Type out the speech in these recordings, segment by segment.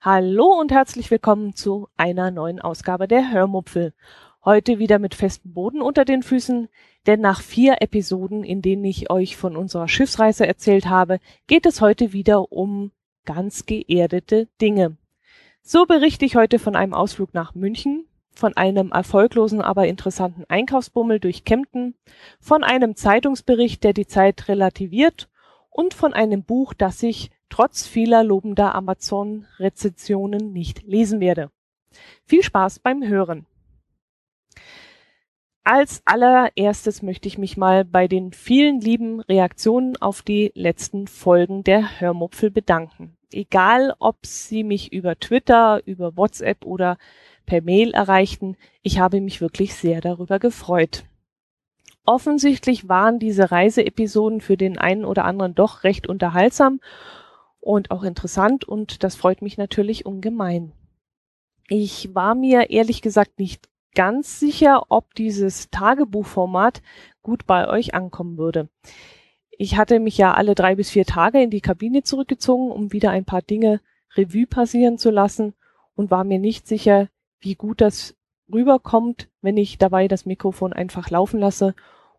Hallo und herzlich willkommen zu einer neuen Ausgabe der Hörmupfel. Heute wieder mit festem Boden unter den Füßen, denn nach vier Episoden, in denen ich euch von unserer Schiffsreise erzählt habe, geht es heute wieder um ganz geerdete Dinge. So berichte ich heute von einem Ausflug nach München, von einem erfolglosen, aber interessanten Einkaufsbummel durch Kempten, von einem Zeitungsbericht, der die Zeit relativiert und von einem Buch, das ich trotz vieler lobender Amazon-Rezensionen nicht lesen werde. Viel Spaß beim Hören. Als allererstes möchte ich mich mal bei den vielen lieben Reaktionen auf die letzten Folgen der Hörmupfel bedanken. Egal, ob Sie mich über Twitter, über WhatsApp oder per Mail erreichten, ich habe mich wirklich sehr darüber gefreut. Offensichtlich waren diese Reiseepisoden für den einen oder anderen doch recht unterhaltsam und auch interessant und das freut mich natürlich ungemein. Ich war mir ehrlich gesagt nicht ganz sicher, ob dieses Tagebuchformat gut bei euch ankommen würde. Ich hatte mich ja alle drei bis vier Tage in die Kabine zurückgezogen, um wieder ein paar Dinge Revue passieren zu lassen und war mir nicht sicher, wie gut das rüberkommt, wenn ich dabei das Mikrofon einfach laufen lasse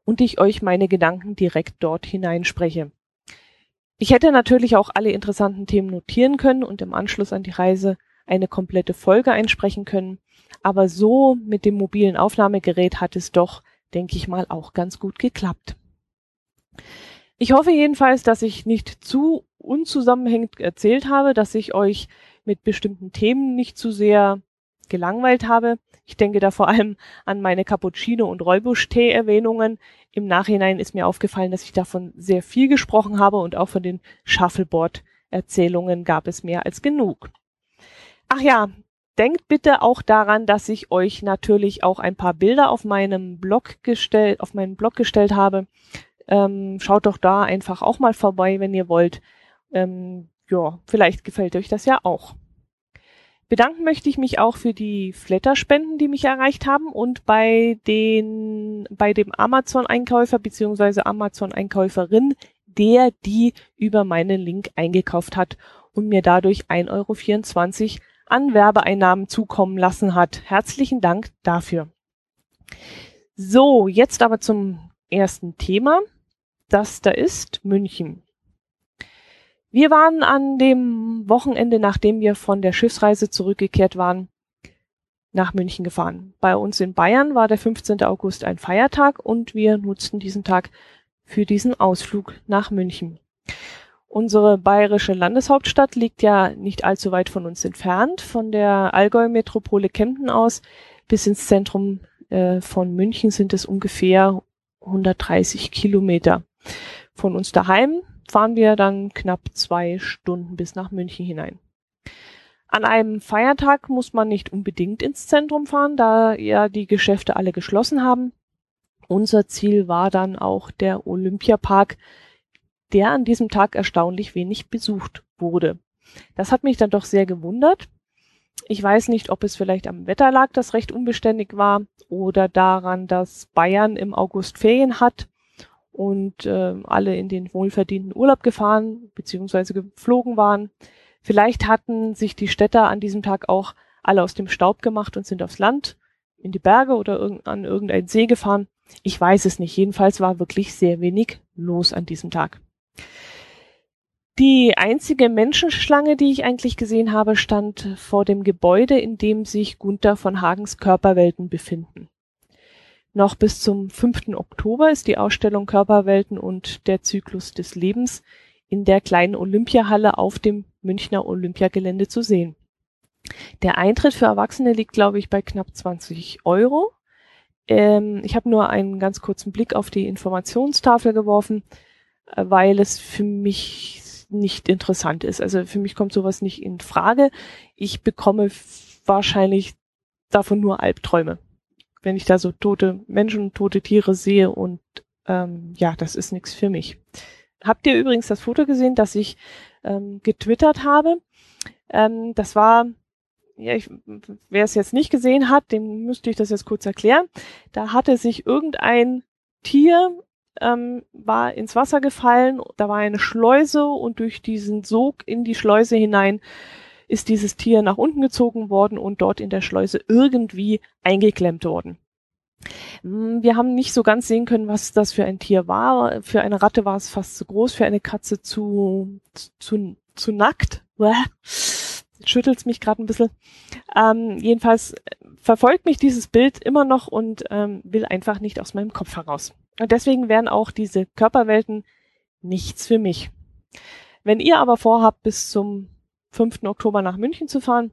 und ich euch meine Gedanken direkt dort hineinspreche. Ich hätte natürlich auch alle interessanten Themen notieren können und im Anschluss an die Reise eine komplette Folge einsprechen können, aber so mit dem mobilen Aufnahmegerät hat es doch, denke ich mal, auch ganz gut geklappt. Ich hoffe jedenfalls, dass ich nicht zu unzusammenhängend erzählt habe, dass ich euch mit bestimmten Themen nicht zu sehr gelangweilt habe. Ich denke da vor allem an meine Cappuccino- und Räubusch-Tee-Erwähnungen. Im Nachhinein ist mir aufgefallen, dass ich davon sehr viel gesprochen habe und auch von den Shuffleboard-Erzählungen gab es mehr als genug. Ach ja, denkt bitte auch daran, dass ich euch natürlich auch ein paar Bilder auf meinem Blog gestellt, auf meinen Blog gestellt habe. Ähm, schaut doch da einfach auch mal vorbei, wenn ihr wollt. Ähm, ja, vielleicht gefällt euch das ja auch. Bedanken möchte ich mich auch für die Flatterspenden, die mich erreicht haben und bei den, bei dem Amazon-Einkäufer beziehungsweise Amazon-Einkäuferin, der die über meinen Link eingekauft hat und mir dadurch 1,24 Euro an Werbeeinnahmen zukommen lassen hat. Herzlichen Dank dafür. So, jetzt aber zum ersten Thema. Das da ist München. Wir waren an dem Wochenende, nachdem wir von der Schiffsreise zurückgekehrt waren, nach München gefahren. Bei uns in Bayern war der 15. August ein Feiertag und wir nutzten diesen Tag für diesen Ausflug nach München. Unsere bayerische Landeshauptstadt liegt ja nicht allzu weit von uns entfernt. Von der Allgäu-Metropole Kempten aus bis ins Zentrum äh, von München sind es ungefähr 130 Kilometer. Von uns daheim fahren wir dann knapp zwei Stunden bis nach München hinein. An einem Feiertag muss man nicht unbedingt ins Zentrum fahren, da ja die Geschäfte alle geschlossen haben. Unser Ziel war dann auch der Olympiapark, der an diesem Tag erstaunlich wenig besucht wurde. Das hat mich dann doch sehr gewundert. Ich weiß nicht, ob es vielleicht am Wetter lag, das recht unbeständig war, oder daran, dass Bayern im August Ferien hat und äh, alle in den wohlverdienten Urlaub gefahren bzw. geflogen waren. Vielleicht hatten sich die Städter an diesem Tag auch alle aus dem Staub gemacht und sind aufs Land, in die Berge oder irg an irgendeinen See gefahren. Ich weiß es nicht. Jedenfalls war wirklich sehr wenig los an diesem Tag. Die einzige Menschenschlange, die ich eigentlich gesehen habe, stand vor dem Gebäude, in dem sich Gunther von Hagens Körperwelten befinden. Noch bis zum 5. Oktober ist die Ausstellung Körperwelten und der Zyklus des Lebens in der kleinen Olympiahalle auf dem Münchner Olympiagelände zu sehen. Der Eintritt für Erwachsene liegt, glaube ich, bei knapp 20 Euro. Ähm, ich habe nur einen ganz kurzen Blick auf die Informationstafel geworfen, äh, weil es für mich nicht interessant ist. Also für mich kommt sowas nicht in Frage. Ich bekomme wahrscheinlich davon nur Albträume wenn ich da so tote Menschen, tote Tiere sehe und ähm, ja, das ist nichts für mich. Habt ihr übrigens das Foto gesehen, das ich ähm, getwittert habe? Ähm, das war, ja, ich, wer es jetzt nicht gesehen hat, dem müsste ich das jetzt kurz erklären. Da hatte sich irgendein Tier ähm, war ins Wasser gefallen, da war eine Schleuse und durch diesen Sog in die Schleuse hinein ist dieses Tier nach unten gezogen worden und dort in der Schleuse irgendwie eingeklemmt worden. Mm, wir haben nicht so ganz sehen können, was das für ein Tier war. Für eine Ratte war es fast zu groß, für eine Katze zu, zu, zu nackt. Schüttelt mich gerade ein bisschen. Ähm, jedenfalls verfolgt mich dieses Bild immer noch und ähm, will einfach nicht aus meinem Kopf heraus. Und deswegen wären auch diese Körperwelten nichts für mich. Wenn ihr aber vorhabt, bis zum 5. Oktober nach München zu fahren,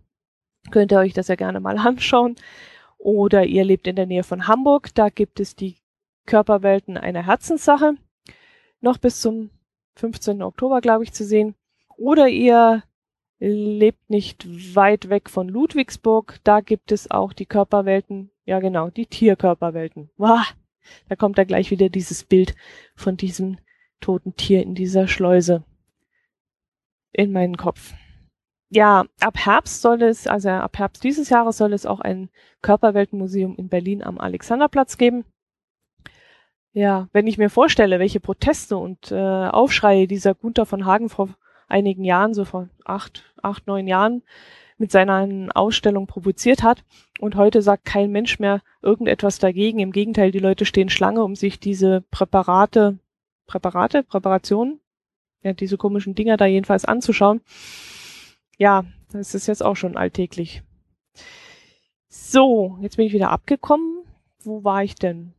könnt ihr euch das ja gerne mal anschauen. Oder ihr lebt in der Nähe von Hamburg, da gibt es die Körperwelten eine Herzenssache, noch bis zum 15. Oktober, glaube ich, zu sehen. Oder ihr lebt nicht weit weg von Ludwigsburg, da gibt es auch die Körperwelten, ja genau, die Tierkörperwelten. Wow, da kommt da gleich wieder dieses Bild von diesem toten Tier in dieser Schleuse in meinen Kopf ja, ab Herbst soll es, also ab Herbst dieses Jahres soll es auch ein Körperweltenmuseum in Berlin am Alexanderplatz geben. Ja, wenn ich mir vorstelle, welche Proteste und äh, Aufschreie dieser Gunther von Hagen vor einigen Jahren, so vor acht, acht, neun Jahren, mit seiner Ausstellung provoziert hat. Und heute sagt kein Mensch mehr irgendetwas dagegen. Im Gegenteil, die Leute stehen Schlange, um sich diese Präparate, Präparate, Präparationen, ja, diese komischen Dinger da jedenfalls anzuschauen ja, das ist jetzt auch schon alltäglich. So, jetzt bin ich wieder abgekommen. Wo war ich denn?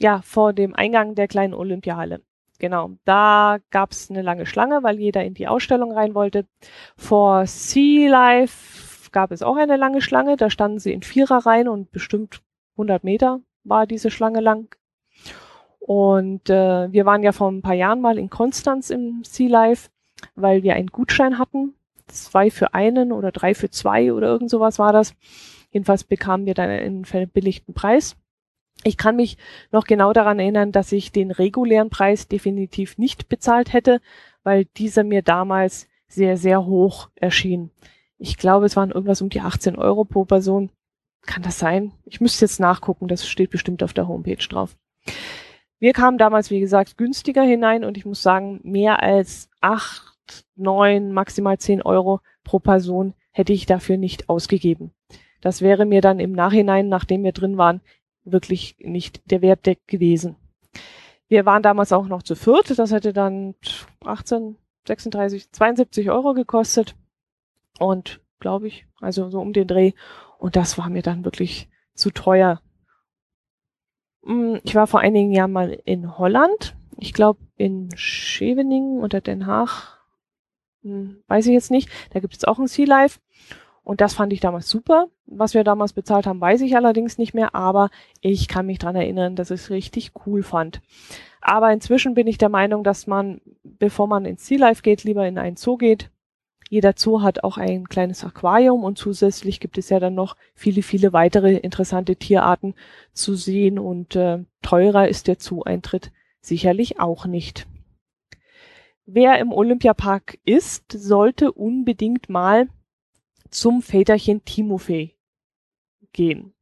Ja, vor dem Eingang der kleinen Olympiahalle. Genau, da gab es eine lange Schlange, weil jeder in die Ausstellung rein wollte. Vor Sea Life gab es auch eine lange Schlange. Da standen sie in Vierer rein und bestimmt 100 Meter war diese Schlange lang. Und äh, wir waren ja vor ein paar Jahren mal in Konstanz im Sea Life, weil wir einen Gutschein hatten zwei für einen oder drei für zwei oder irgend sowas war das. Jedenfalls bekamen wir dann einen verbilligten Preis. Ich kann mich noch genau daran erinnern, dass ich den regulären Preis definitiv nicht bezahlt hätte, weil dieser mir damals sehr, sehr hoch erschien. Ich glaube, es waren irgendwas um die 18 Euro pro Person. Kann das sein? Ich müsste jetzt nachgucken, das steht bestimmt auf der Homepage drauf. Wir kamen damals, wie gesagt, günstiger hinein und ich muss sagen, mehr als acht neun, maximal zehn Euro pro Person hätte ich dafür nicht ausgegeben. Das wäre mir dann im Nachhinein, nachdem wir drin waren, wirklich nicht der Wert gewesen. Wir waren damals auch noch zu viert. Das hätte dann 18, 36, 72 Euro gekostet. Und glaube ich, also so um den Dreh. Und das war mir dann wirklich zu teuer. Mm, ich war vor einigen Jahren mal in Holland. Ich glaube in Scheveningen oder Den Haag hm, weiß ich jetzt nicht. Da gibt es auch ein Sea Life. Und das fand ich damals super. Was wir damals bezahlt haben, weiß ich allerdings nicht mehr, aber ich kann mich dran erinnern, dass ich es richtig cool fand. Aber inzwischen bin ich der Meinung, dass man, bevor man ins Sea Life geht, lieber in einen Zoo geht. Jeder Zoo hat auch ein kleines Aquarium und zusätzlich gibt es ja dann noch viele, viele weitere interessante Tierarten zu sehen und äh, teurer ist der Zoo-Eintritt sicherlich auch nicht wer im Olympiapark ist, sollte unbedingt mal zum Väterchen Timofey gehen.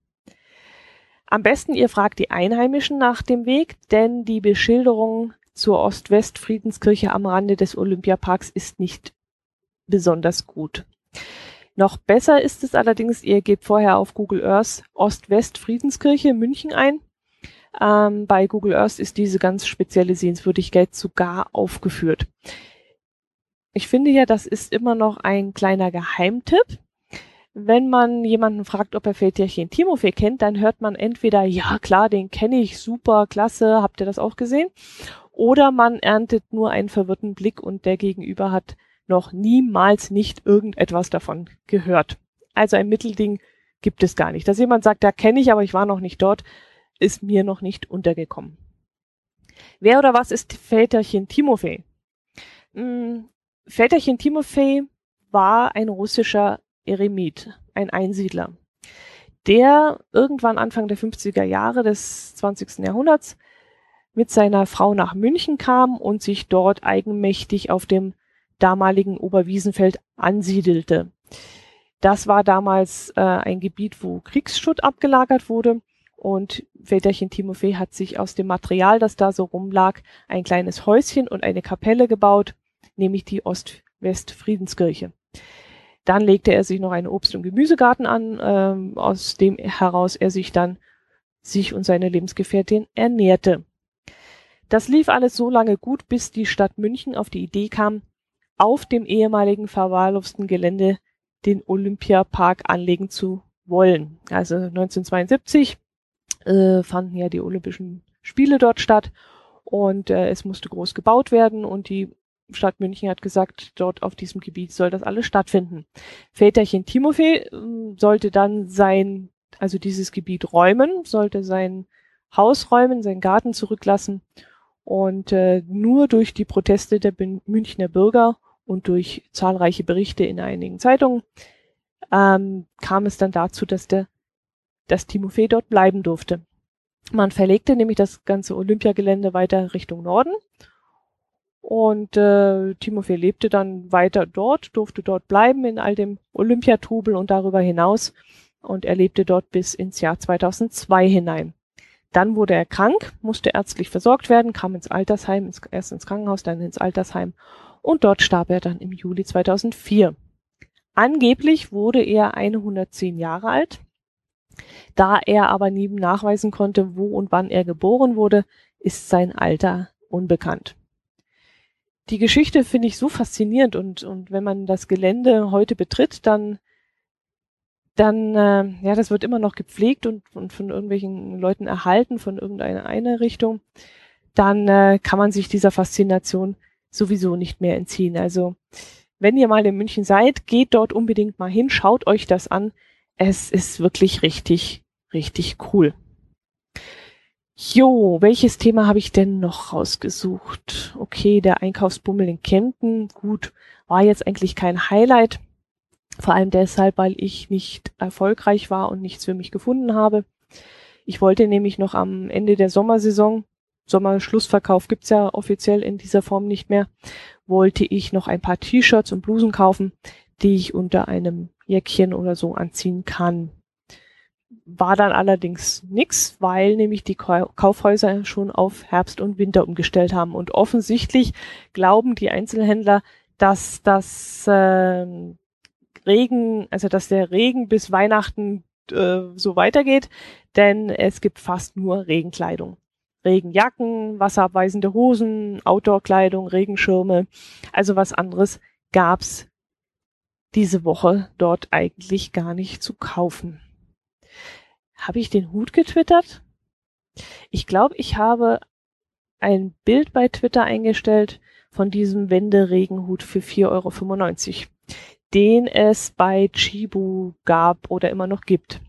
Am besten ihr fragt die Einheimischen nach dem Weg, denn die Beschilderung zur Ost-West-Friedenskirche am Rande des Olympiaparks ist nicht besonders gut. Noch besser ist es allerdings, ihr gebt vorher auf Google Earth Ost-West-Friedenskirche München ein ähm, bei Google Earth ist diese ganz spezielle Sehenswürdigkeit sogar aufgeführt. Ich finde ja, das ist immer noch ein kleiner Geheimtipp. Wenn man jemanden fragt, ob er Väterchen Timofey kennt, dann hört man entweder, ja klar, den kenne ich, super, klasse, habt ihr das auch gesehen? Oder man erntet nur einen verwirrten Blick und der Gegenüber hat noch niemals nicht irgendetwas davon gehört. Also ein Mittelding gibt es gar nicht. Dass jemand sagt, da kenne ich, aber ich war noch nicht dort, ist mir noch nicht untergekommen. Wer oder was ist Väterchen Timofei? Hm, Väterchen Timofei war ein russischer Eremit, ein Einsiedler, der irgendwann Anfang der 50er Jahre des 20. Jahrhunderts mit seiner Frau nach München kam und sich dort eigenmächtig auf dem damaligen Oberwiesenfeld ansiedelte. Das war damals äh, ein Gebiet, wo Kriegsschutt abgelagert wurde Und Väterchen Timofei hat sich aus dem Material, das da so rumlag, ein kleines Häuschen und eine Kapelle gebaut, nämlich die Ost-West-Friedenskirche. Dann legte er sich noch einen Obst- und Gemüsegarten an, ähm, aus dem heraus er sich dann sich und seine Lebensgefährtin ernährte. Das lief alles so lange gut, bis die Stadt München auf die Idee kam, auf dem ehemaligen verwahrlosten Gelände den Olympiapark anlegen zu wollen. Also 1972 äh, fanden ja die Olympischen Spiele dort statt und äh, es musste groß gebaut werden und die Stadt München hat gesagt, dort auf diesem Gebiet soll das alles stattfinden. Väterchen Timofey äh, sollte dann sein, also dieses Gebiet räumen, sollte sein Haus räumen, seinen Garten zurücklassen und äh, nur durch die Proteste der Münchner Bürger und durch zahlreiche Berichte in einigen Zeitungen ähm, kam es dann dazu, dass der dass Timofey dort bleiben durfte. Man verlegte nämlich das ganze Olympiagelände weiter Richtung Norden und äh, Timofey lebte dann weiter dort, durfte dort bleiben in all dem Olympiatrubel und darüber hinaus und er lebte dort bis ins Jahr 2002 hinein. Dann wurde er krank, musste ärztlich versorgt werden, kam ins Altersheim, ins, erst ins Krankenhaus, dann ins Altersheim und dort starb er dann im Juli 2004. Angeblich wurde er 110 Jahre alt da er aber nie nachweisen konnte, wo und wann er geboren wurde, ist sein Alter unbekannt. Die Geschichte finde ich so faszinierend und, und wenn man das Gelände heute betritt, dann, dann, äh, ja, das wird immer noch gepflegt und, und von irgendwelchen Leuten erhalten, von irgendeiner Einrichtung, dann äh, kann man sich dieser Faszination sowieso nicht mehr entziehen. Also, wenn ihr mal in München seid, geht dort unbedingt mal hin, schaut euch das an es ist wirklich richtig, richtig cool. Jo, welches Thema habe ich denn noch rausgesucht? Okay, der Einkaufsbummel in Kempten. Gut, war jetzt eigentlich kein Highlight. Vor allem deshalb, weil ich nicht erfolgreich war und nichts für mich gefunden habe. Ich wollte nämlich noch am Ende der Sommersaison, Sommerschlussverkauf gibt's ja offiziell in dieser Form nicht mehr, wollte ich noch ein paar T-Shirts und Blusen kaufen, die ich unter einem Jäckchen oder so anziehen kann. War dann allerdings nix, weil nämlich die Kaufhäuser schon auf Herbst und Winter umgestellt haben. Und offensichtlich glauben die Einzelhändler, dass das äh, Regen, also dass der Regen bis Weihnachten äh, so weitergeht, denn es gibt fast nur Regenkleidung. Regenjacken, wasserabweisende Hosen, Outdoorkleidung, Regenschirme. Also was anderes gab's diese Woche dort eigentlich gar nicht zu kaufen. Habe ich den Hut getwittert? Ich glaube, ich habe ein Bild bei Twitter eingestellt von diesem Wenderegenhut für 4,95 Euro, den es bei Chibo gab oder immer noch gibt.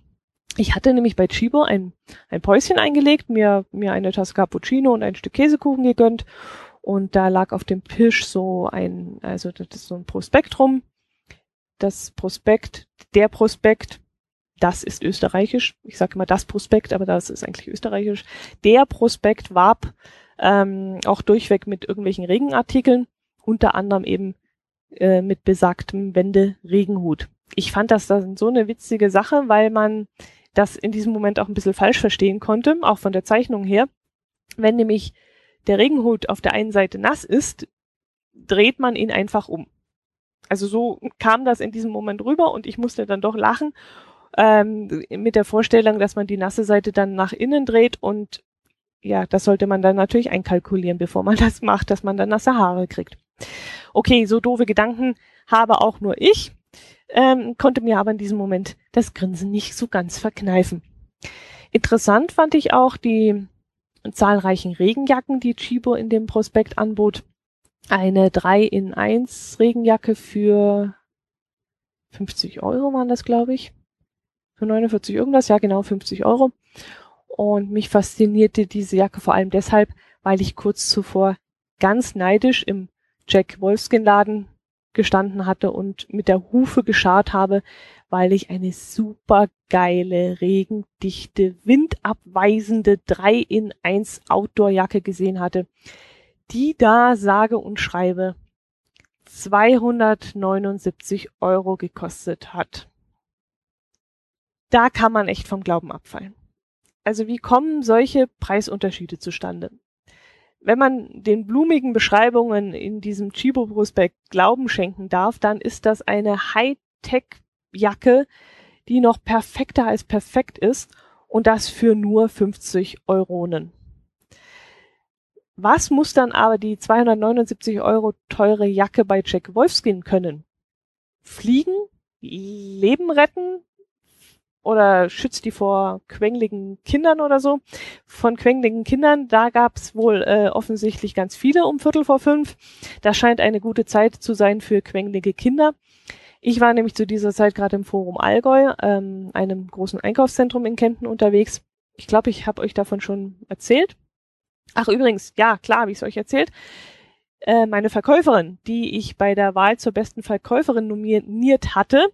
Ich hatte nämlich bei Chibo ein, ein Päuschen eingelegt, mir, mir eine Tasse Cappuccino und ein Stück Käsekuchen gegönnt und da lag auf dem Tisch so ein, also das ist so ein Prospektrum das Prospekt, der Prospekt, das ist österreichisch. Ich sage immer das Prospekt, aber das ist eigentlich österreichisch. Der Prospekt warb ähm, auch durchweg mit irgendwelchen Regenartikeln, unter anderem eben äh, mit besagtem Wende-Regenhut. Ich fand das dann so eine witzige Sache, weil man das in diesem Moment auch ein bisschen falsch verstehen konnte, auch von der Zeichnung her. Wenn nämlich der Regenhut auf der einen Seite nass ist, dreht man ihn einfach um. Also so kam das in diesem Moment rüber und ich musste dann doch lachen ähm, mit der Vorstellung, dass man die nasse Seite dann nach innen dreht und ja, das sollte man dann natürlich einkalkulieren, bevor man das macht, dass man dann nasse Haare kriegt. Okay, so doofe Gedanken habe auch nur ich, ähm, konnte mir aber in diesem Moment das Grinsen nicht so ganz verkneifen. Interessant fand ich auch die zahlreichen Regenjacken, die Chibo in dem Prospekt anbot eine 3 in 1 Regenjacke für 50 Euro waren das, glaube ich. Für 49 irgendwas, ja genau, 50 Euro. Und mich faszinierte diese Jacke vor allem deshalb, weil ich kurz zuvor ganz neidisch im Jack Wolfskin Laden gestanden hatte und mit der Hufe geschart habe, weil ich eine super geile, regendichte, windabweisende 3 in 1 Outdoor-Jacke gesehen hatte, die da sage und schreibe 279 Euro gekostet hat. Da kann man echt vom Glauben abfallen. Also wie kommen solche Preisunterschiede zustande? Wenn man den blumigen Beschreibungen in diesem Chibo-Prospekt Glauben schenken darf, dann ist das eine Hightech-Jacke, die noch perfekter als perfekt ist und das für nur 50 Euronen. Was muss dann aber die 279 Euro teure Jacke bei Jack Wolfskin können? Fliegen? Leben retten? Oder schützt die vor quengligen Kindern oder so? Von quengligen Kindern, da gab's wohl äh, offensichtlich ganz viele um Viertel vor fünf. Das scheint eine gute Zeit zu sein für quenglige Kinder. Ich war nämlich zu dieser Zeit gerade im Forum Allgäu, ähm, einem großen Einkaufszentrum in Kempten unterwegs. Ich glaube, ich habe euch davon schon erzählt. Ach übrigens, ja klar, habe ich es euch erzählt. Äh, meine Verkäuferin, die ich bei der Wahl zur besten Verkäuferin nominiert hatte,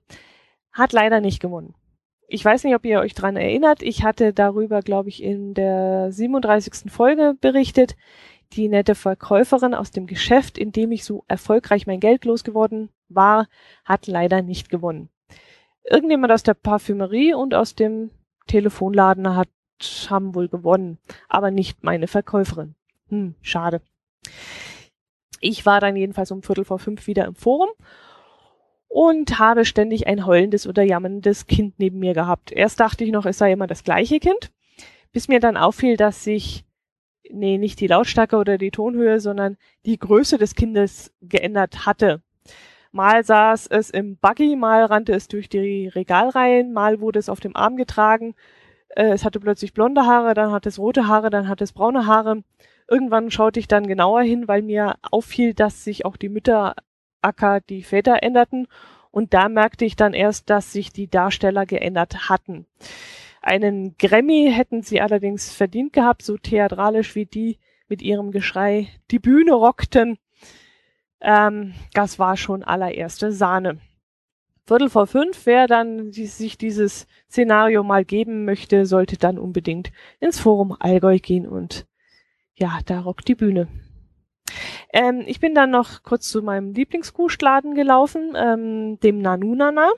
hat leider nicht gewonnen. Ich weiß nicht, ob ihr euch dran erinnert. Ich hatte darüber, glaube ich, in der 37. Folge berichtet. Die nette Verkäuferin aus dem Geschäft, in dem ich so erfolgreich mein Geld losgeworden war, hat leider nicht gewonnen. Irgendjemand aus der Parfümerie und aus dem Telefonladen hat haben wohl gewonnen, aber nicht meine Verkäuferin. Hm, schade. Ich war dann jedenfalls um Viertel vor fünf wieder im Forum und habe ständig ein heulendes oder jammerndes Kind neben mir gehabt. Erst dachte ich noch, es sei immer das gleiche Kind, bis mir dann auffiel, dass sich, nee, nicht die Lautstärke oder die Tonhöhe, sondern die Größe des Kindes geändert hatte. Mal saß es im Buggy, mal rannte es durch die Regalreihen, mal wurde es auf dem Arm getragen, äh, es hatte plötzlich blonde Haare, dann hatte es rote Haare, dann hatte es braune Haare. Irgendwann schaute ich dann genauer hin, weil mir auffiel, dass sich auch die Mütter Acker die Väter änderten. Und da merkte ich dann erst, dass sich die Darsteller geändert hatten. Einen Grammy hätten sie allerdings verdient gehabt, so theatralisch wie die mit ihrem Geschrei die Bühne rockten. Ähm, das war schon allererste Sahne. Viertel vor fünf, wer dann die, sich dieses Szenario mal geben möchte, sollte dann unbedingt ins Forum Allgäu gehen und ja, da rockt die Bühne. Ähm, ich bin dann noch kurz zu meinem Lieblingskuhstladen gelaufen, ähm, dem Nanunana.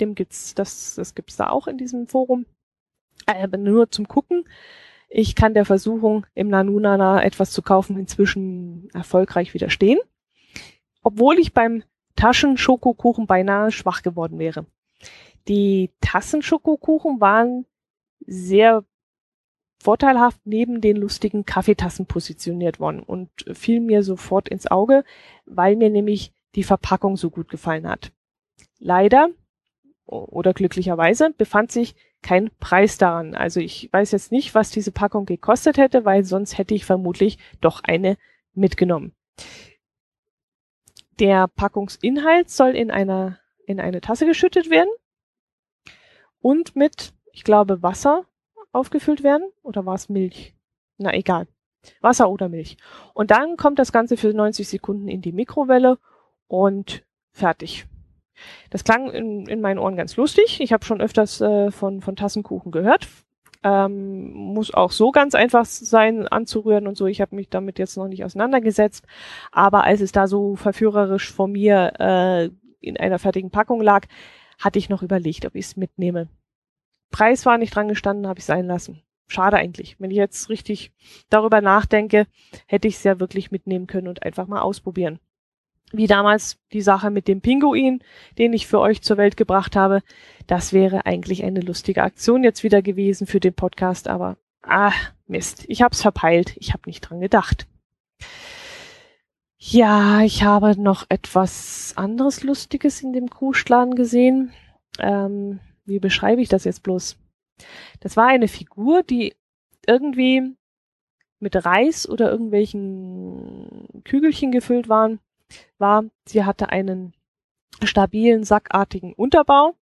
Dem gibt's, das, das gibt's da auch in diesem Forum. Äh, aber nur zum Gucken. Ich kann der Versuchung, im Nanunana etwas zu kaufen, inzwischen erfolgreich widerstehen. Obwohl ich beim Taschenschokokuchen beinahe schwach geworden wäre. Die Tassenschokokuchen waren sehr vorteilhaft neben den lustigen Kaffeetassen positioniert worden und fiel mir sofort ins Auge, weil mir nämlich die Verpackung so gut gefallen hat. Leider oder glücklicherweise befand sich kein Preis daran. Also ich weiß jetzt nicht, was diese Packung gekostet hätte, weil sonst hätte ich vermutlich doch eine mitgenommen. Der Packungsinhalt soll in einer, in eine Tasse geschüttet werden und mit, ich glaube, Wasser aufgefüllt werden. Oder war es Milch? Na, egal. Wasser oder Milch. Und dann kommt das Ganze für 90 Sekunden in die Mikrowelle und fertig. Das klang in, in meinen Ohren ganz lustig. Ich habe schon öfters äh, von, von Tassenkuchen gehört. Ähm, muss auch so ganz einfach sein anzurühren und so. Ich habe mich damit jetzt noch nicht auseinandergesetzt. Aber als es da so verführerisch vor mir äh, in einer fertigen Packung lag, hatte ich noch überlegt, ob ich es mitnehme. Preis war nicht dran gestanden, habe ich sein lassen. Schade eigentlich. Wenn ich jetzt richtig darüber nachdenke, hätte ich es ja wirklich mitnehmen können und einfach mal ausprobieren wie damals die Sache mit dem Pinguin, den ich für euch zur Welt gebracht habe. Das wäre eigentlich eine lustige Aktion jetzt wieder gewesen für den Podcast, aber ah, Mist, ich hab's verpeilt, ich habe nicht dran gedacht. Ja, ich habe noch etwas anderes Lustiges in dem Kuhschladen gesehen. Ähm, wie beschreibe ich das jetzt bloß? Das war eine Figur, die irgendwie mit Reis oder irgendwelchen Kügelchen gefüllt waren war, sie hatte einen stabilen, sackartigen Unterbau,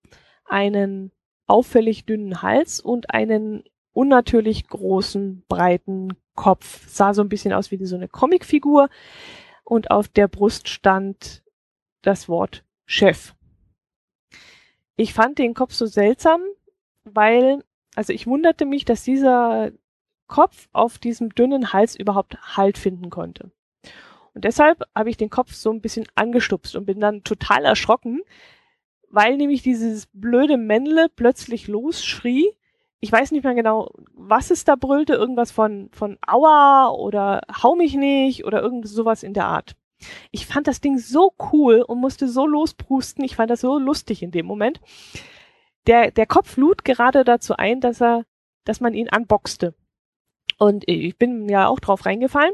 einen auffällig dünnen Hals und einen unnatürlich großen, breiten Kopf. Sah so ein bisschen aus wie so eine Comicfigur und auf der Brust stand das Wort Chef. Ich fand den Kopf so seltsam, weil, also ich wunderte mich, dass dieser Kopf auf diesem dünnen Hals überhaupt Halt finden konnte. Und deshalb habe ich den Kopf so ein bisschen angestupst und bin dann total erschrocken, weil nämlich dieses blöde Männle plötzlich losschrie, ich weiß nicht mehr genau, was es da brüllte, irgendwas von, von Aua oder Hau mich nicht oder irgend sowas in der Art. Ich fand das Ding so cool und musste so losprusten. Ich fand das so lustig in dem Moment. Der, der Kopf lud gerade dazu ein, dass er, dass man ihn unboxte. Und ich bin ja auch drauf reingefallen.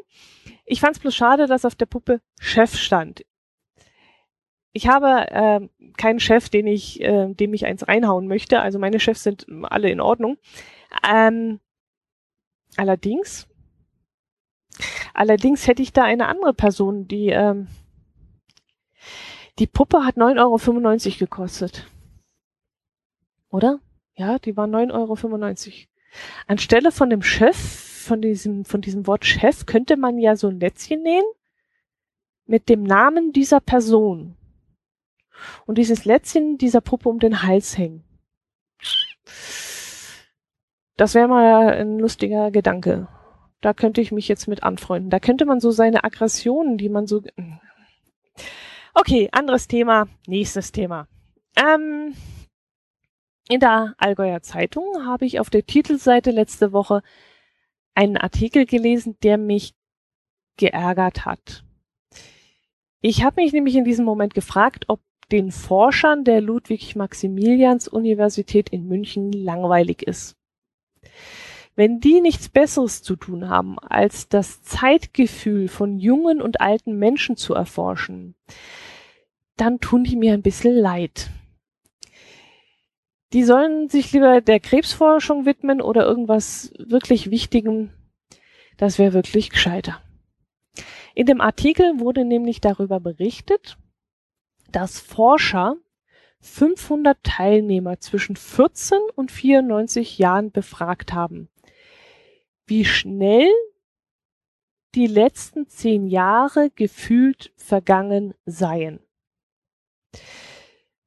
Ich fand es bloß schade, dass auf der Puppe Chef stand. Ich habe äh, keinen Chef, den ich, äh, dem ich eins reinhauen möchte. Also meine Chefs sind alle in Ordnung. Ähm, allerdings, allerdings hätte ich da eine andere Person, die ähm, die Puppe hat 9,95 Euro gekostet. Oder? Ja, die war 9,95 Euro. Anstelle von dem Chef von diesem, von diesem Wort Chef könnte man ja so ein Lätzchen nähen mit dem Namen dieser Person. Und dieses Lätzchen dieser Puppe um den Hals hängen. Das wäre mal ein lustiger Gedanke. Da könnte ich mich jetzt mit anfreunden. Da könnte man so seine Aggressionen, die man so. Okay, anderes Thema, nächstes Thema. Ähm, in der Allgäuer Zeitung habe ich auf der Titelseite letzte Woche einen Artikel gelesen, der mich geärgert hat. Ich habe mich nämlich in diesem Moment gefragt, ob den Forschern der Ludwig-Maximilians-Universität in München langweilig ist. Wenn die nichts Besseres zu tun haben, als das Zeitgefühl von jungen und alten Menschen zu erforschen, dann tun die mir ein bisschen leid. Die sollen sich lieber der Krebsforschung widmen oder irgendwas wirklich Wichtigem. Das wäre wirklich gescheiter. In dem Artikel wurde nämlich darüber berichtet, dass Forscher 500 Teilnehmer zwischen 14 und 94 Jahren befragt haben, wie schnell die letzten zehn Jahre gefühlt vergangen seien.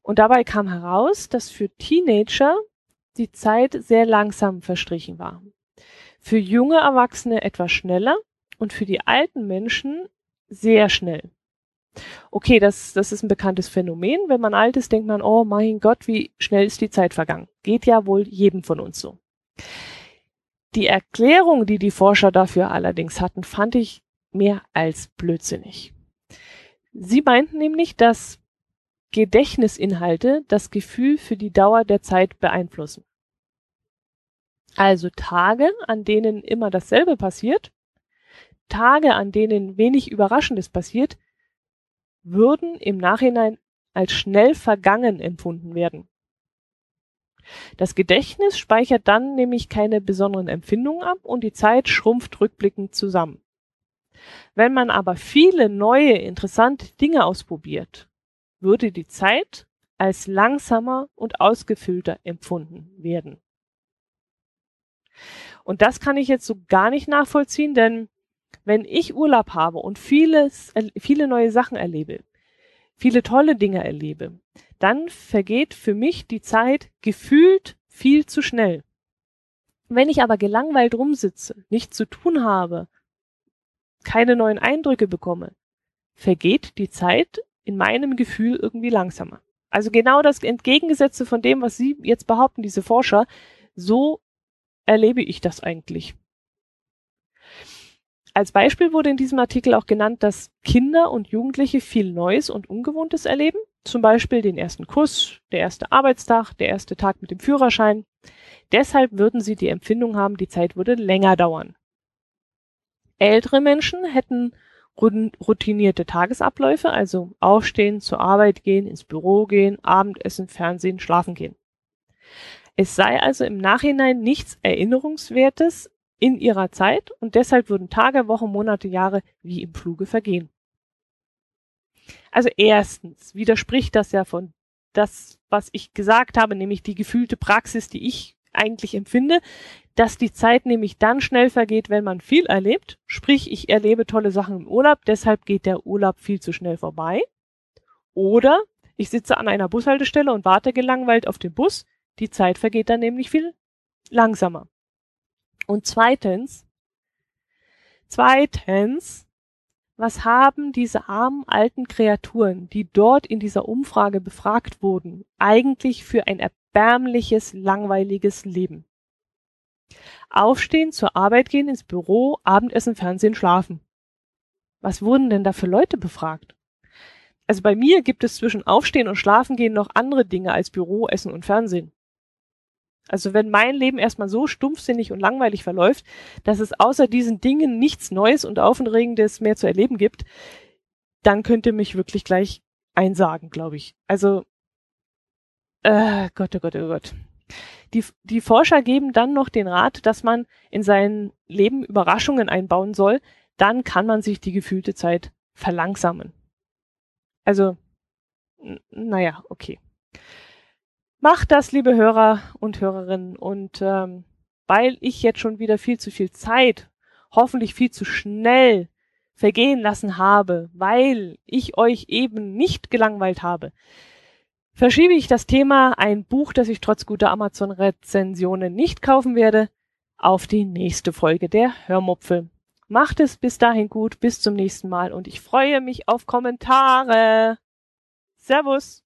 Und dabei kam heraus, dass für Teenager die Zeit sehr langsam verstrichen war. Für junge Erwachsene etwas schneller und für die alten Menschen sehr schnell. Okay, das, das ist ein bekanntes Phänomen. Wenn man alt ist, denkt man, oh mein Gott, wie schnell ist die Zeit vergangen. Geht ja wohl jedem von uns so. Die Erklärung, die die Forscher dafür allerdings hatten, fand ich mehr als blödsinnig. Sie meinten nämlich, dass Gedächtnisinhalte das Gefühl für die Dauer der Zeit beeinflussen. Also Tage, an denen immer dasselbe passiert, Tage, an denen wenig Überraschendes passiert, würden im Nachhinein als schnell vergangen empfunden werden. Das Gedächtnis speichert dann nämlich keine besonderen Empfindungen ab und die Zeit schrumpft rückblickend zusammen. Wenn man aber viele neue, interessante Dinge ausprobiert würde die Zeit als langsamer und ausgefüllter empfunden werden. Und das kann ich jetzt so gar nicht nachvollziehen, denn wenn ich Urlaub habe und vieles, viele neue Sachen erlebe, viele tolle Dinge erlebe, dann vergeht für mich die Zeit gefühlt viel zu schnell. Wenn ich aber gelangweilt rumsitze, nichts zu tun habe, keine neuen Eindrücke bekomme, vergeht die Zeit in meinem Gefühl irgendwie langsamer. Also genau das Entgegengesetzte von dem, was Sie jetzt behaupten, diese Forscher, so erlebe ich das eigentlich. Als Beispiel wurde in diesem Artikel auch genannt, dass Kinder und Jugendliche viel Neues und Ungewohntes erleben, zum Beispiel den ersten Kuss, der erste Arbeitstag, der erste Tag mit dem Führerschein. Deshalb würden sie die Empfindung haben, die Zeit würde länger dauern. Ältere Menschen hätten routinierte Tagesabläufe, also aufstehen, zur Arbeit gehen, ins Büro gehen, Abendessen, Fernsehen, schlafen gehen. Es sei also im Nachhinein nichts Erinnerungswertes in ihrer Zeit und deshalb würden Tage, Wochen, Monate, Jahre wie im Fluge vergehen. Also erstens widerspricht das ja von das, was ich gesagt habe, nämlich die gefühlte Praxis, die ich eigentlich empfinde, dass die Zeit nämlich dann schnell vergeht, wenn man viel erlebt. Sprich, ich erlebe tolle Sachen im Urlaub, deshalb geht der Urlaub viel zu schnell vorbei. Oder ich sitze an einer Bushaltestelle und warte gelangweilt auf den Bus. Die Zeit vergeht dann nämlich viel langsamer. Und zweitens, zweitens, was haben diese armen alten Kreaturen, die dort in dieser Umfrage befragt wurden, eigentlich für ein erbärmliches, langweiliges Leben. Aufstehen, zur Arbeit gehen, ins Büro, Abendessen, Fernsehen, schlafen. Was wurden denn da für Leute befragt? Also bei mir gibt es zwischen Aufstehen und Schlafen gehen noch andere Dinge als Büro, Essen und Fernsehen. Also wenn mein Leben erstmal so stumpfsinnig und langweilig verläuft, dass es außer diesen Dingen nichts Neues und Aufregendes mehr zu erleben gibt, dann könnt ihr mich wirklich gleich einsagen, glaube ich. Also, äh, Gott, oh Gott, oh Gott. Die, die Forscher geben dann noch den Rat, dass man in sein Leben Überraschungen einbauen soll, dann kann man sich die gefühlte Zeit verlangsamen. Also, naja, okay. Macht das, liebe Hörer und Hörerinnen. Und ähm, weil ich jetzt schon wieder viel zu viel Zeit, hoffentlich viel zu schnell vergehen lassen habe, weil ich euch eben nicht gelangweilt habe, verschiebe ich das Thema ein Buch, das ich trotz guter Amazon-Rezensionen nicht kaufen werde, auf die nächste Folge der Hörmupfel. Macht es bis dahin gut, bis zum nächsten Mal und ich freue mich auf Kommentare. Servus.